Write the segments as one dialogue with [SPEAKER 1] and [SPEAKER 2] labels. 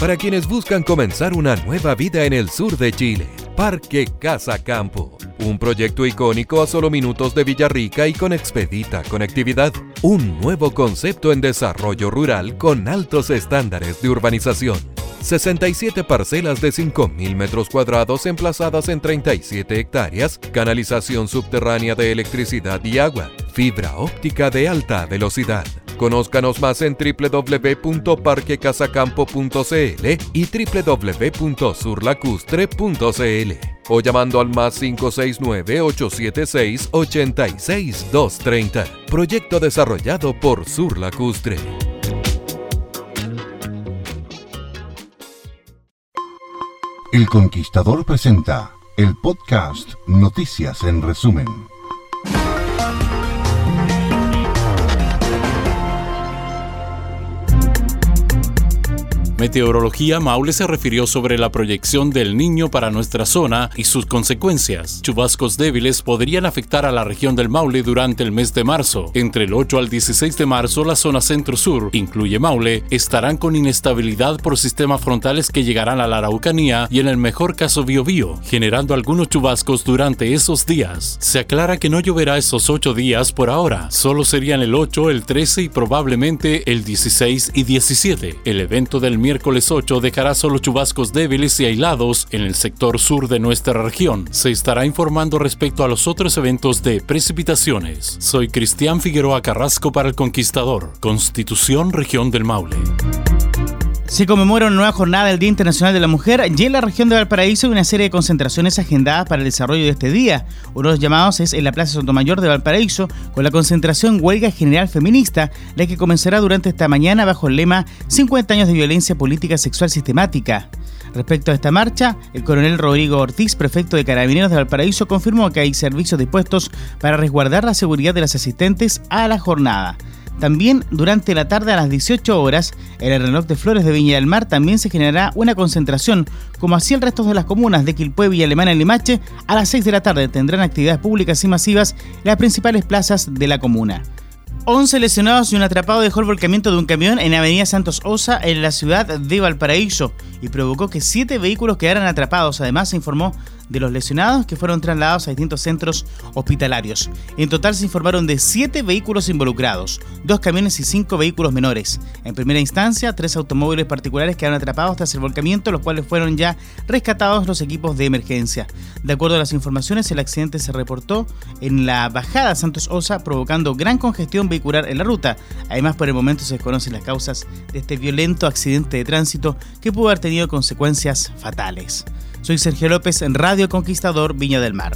[SPEAKER 1] Para quienes buscan comenzar una nueva vida en el sur de Chile, Parque Casa Campo. Un proyecto icónico a solo minutos de Villarrica y con expedita conectividad. Un nuevo concepto en desarrollo rural con altos estándares de urbanización. 67 parcelas de 5.000 metros cuadrados emplazadas en 37 hectáreas, canalización subterránea de electricidad y agua, fibra óptica de alta velocidad Conózcanos más en www.parquecasacampo.cl y www.surlacustre.cl o llamando al más 569-876-86230. Proyecto desarrollado por Surlacustre.
[SPEAKER 2] El Conquistador presenta el podcast Noticias en resumen.
[SPEAKER 3] Meteorología Maule se refirió sobre la proyección del niño para nuestra zona y sus consecuencias. Chubascos débiles podrían afectar a la región del Maule durante el mes de marzo. Entre el 8 al 16 de marzo, la zona centro-sur, incluye Maule, estarán con inestabilidad por sistemas frontales que llegarán a la Araucanía y en el mejor caso Biobío, generando algunos chubascos durante esos días. Se aclara que no lloverá esos 8 días por ahora, solo serían el 8, el 13 y probablemente el 16 y 17. El evento del miércoles 8 dejará solo chubascos débiles y aislados en el sector sur de nuestra región. Se estará informando respecto a los otros eventos de precipitaciones. Soy Cristian Figueroa Carrasco para El Conquistador, Constitución Región del Maule.
[SPEAKER 4] Se conmemora una nueva jornada del Día Internacional de la Mujer y en la región de Valparaíso hay una serie de concentraciones agendadas para el desarrollo de este día. Uno de los llamados es en la Plaza Sotomayor de Valparaíso con la concentración Huelga General Feminista, la que comenzará durante esta mañana bajo el lema 50 años de violencia política sexual sistemática. Respecto a esta marcha, el coronel Rodrigo Ortiz, prefecto de Carabineros de Valparaíso, confirmó que hay servicios dispuestos para resguardar la seguridad de las asistentes a la jornada. También durante la tarde a las 18 horas, en el reloj de Flores de Viña del Mar también se generará una concentración, como así el resto de las comunas de Quilpué, Villa Alemana y Limache, a las 6 de la tarde tendrán actividades públicas y masivas en las principales plazas de la comuna. 11 lesionados y un atrapado dejó el volcamiento de un camión en Avenida Santos Osa en la ciudad de Valparaíso y provocó que 7 vehículos quedaran atrapados. Además se informó de los lesionados que fueron trasladados a distintos centros hospitalarios. En total se informaron de siete vehículos involucrados, dos camiones y cinco vehículos menores. En primera instancia, tres automóviles particulares quedaron atrapados tras el volcamiento, los cuales fueron ya rescatados los equipos de emergencia. De acuerdo a las informaciones, el accidente se reportó en la bajada Santos Osa, provocando gran congestión vehicular en la ruta. Además, por el momento se desconocen las causas de este violento accidente de tránsito que pudo haber tenido consecuencias fatales. Soy Sergio López en Radio Conquistador Viña del Mar.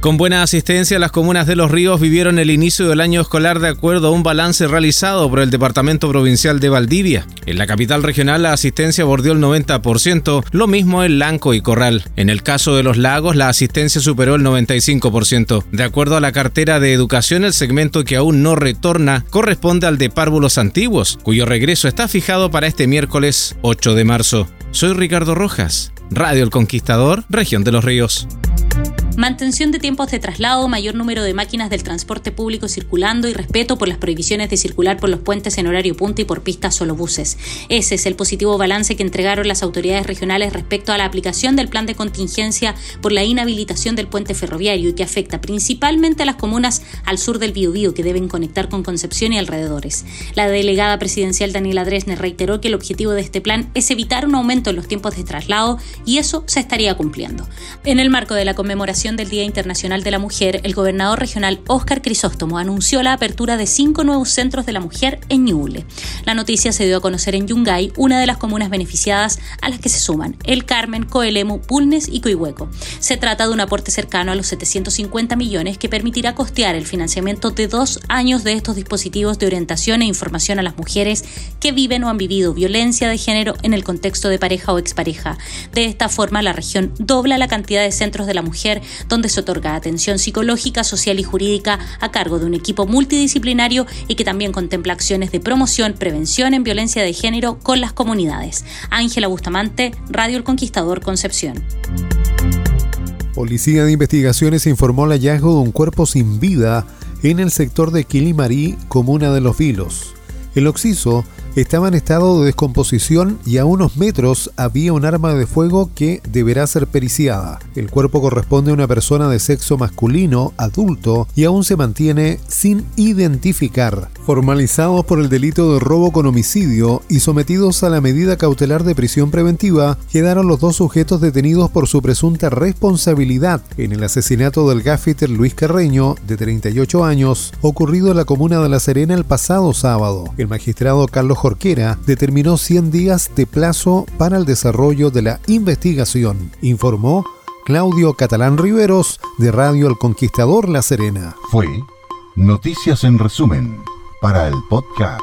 [SPEAKER 5] Con buena asistencia, las comunas de Los Ríos vivieron el inicio del año escolar de acuerdo a un balance realizado por el Departamento Provincial de Valdivia. En la capital regional la asistencia bordeó el 90%, lo mismo en Lanco y Corral. En el caso de los lagos la asistencia superó el 95%. De acuerdo a la cartera de educación, el segmento que aún no retorna corresponde al de párvulos antiguos, cuyo regreso está fijado para este miércoles 8 de marzo. Soy Ricardo Rojas, Radio El Conquistador, región de los ríos.
[SPEAKER 6] Mantención de tiempos de traslado, mayor número de máquinas del transporte público circulando y respeto por las prohibiciones de circular por los puentes en horario punta y por pistas solo buses. Ese es el positivo balance que entregaron las autoridades regionales respecto a la aplicación del plan de contingencia por la inhabilitación del puente ferroviario y que afecta principalmente a las comunas al sur del Biobío que deben conectar con Concepción y alrededores. La delegada presidencial Daniela Dresner reiteró que el objetivo de este plan es evitar un aumento en los tiempos de traslado y eso se estaría cumpliendo. En el marco de la conmemoración del Día Internacional de la Mujer, el gobernador regional Óscar Crisóstomo anunció la apertura de cinco nuevos centros de la mujer en Ñuble. La noticia se dio a conocer en Yungay, una de las comunas beneficiadas a las que se suman El Carmen, Coelemu, Pulnes y Coihueco. Se trata de un aporte cercano a los 750 millones que permitirá costear el financiamiento de dos años de estos dispositivos de orientación e información a las mujeres que viven o han vivido violencia de género en el contexto de pareja o expareja. De esta forma, la región dobla la cantidad de centros de la mujer donde se otorga atención psicológica, social y jurídica a cargo de un equipo multidisciplinario y que también contempla acciones de promoción, prevención en violencia de género con las comunidades. Ángela Bustamante, Radio El Conquistador Concepción.
[SPEAKER 7] Policía de Investigaciones informó el hallazgo de un cuerpo sin vida en el sector de Quilimarí, comuna de Los Vilos. El occiso estaba en estado de descomposición y a unos metros había un arma de fuego que deberá ser periciada. El cuerpo corresponde a una persona de sexo masculino, adulto, y aún se mantiene sin identificar. Formalizados por el delito de robo con homicidio y sometidos a la medida cautelar de prisión preventiva, quedaron los dos sujetos detenidos por su presunta responsabilidad en el asesinato del gaffiter Luis Carreño, de 38 años, ocurrido en la comuna de La Serena el pasado sábado. El magistrado Carlos Jorquera determinó 100 días de plazo para el desarrollo de la investigación, informó Claudio Catalán Riveros de Radio El Conquistador La Serena.
[SPEAKER 2] Fue Noticias en resumen para el podcast.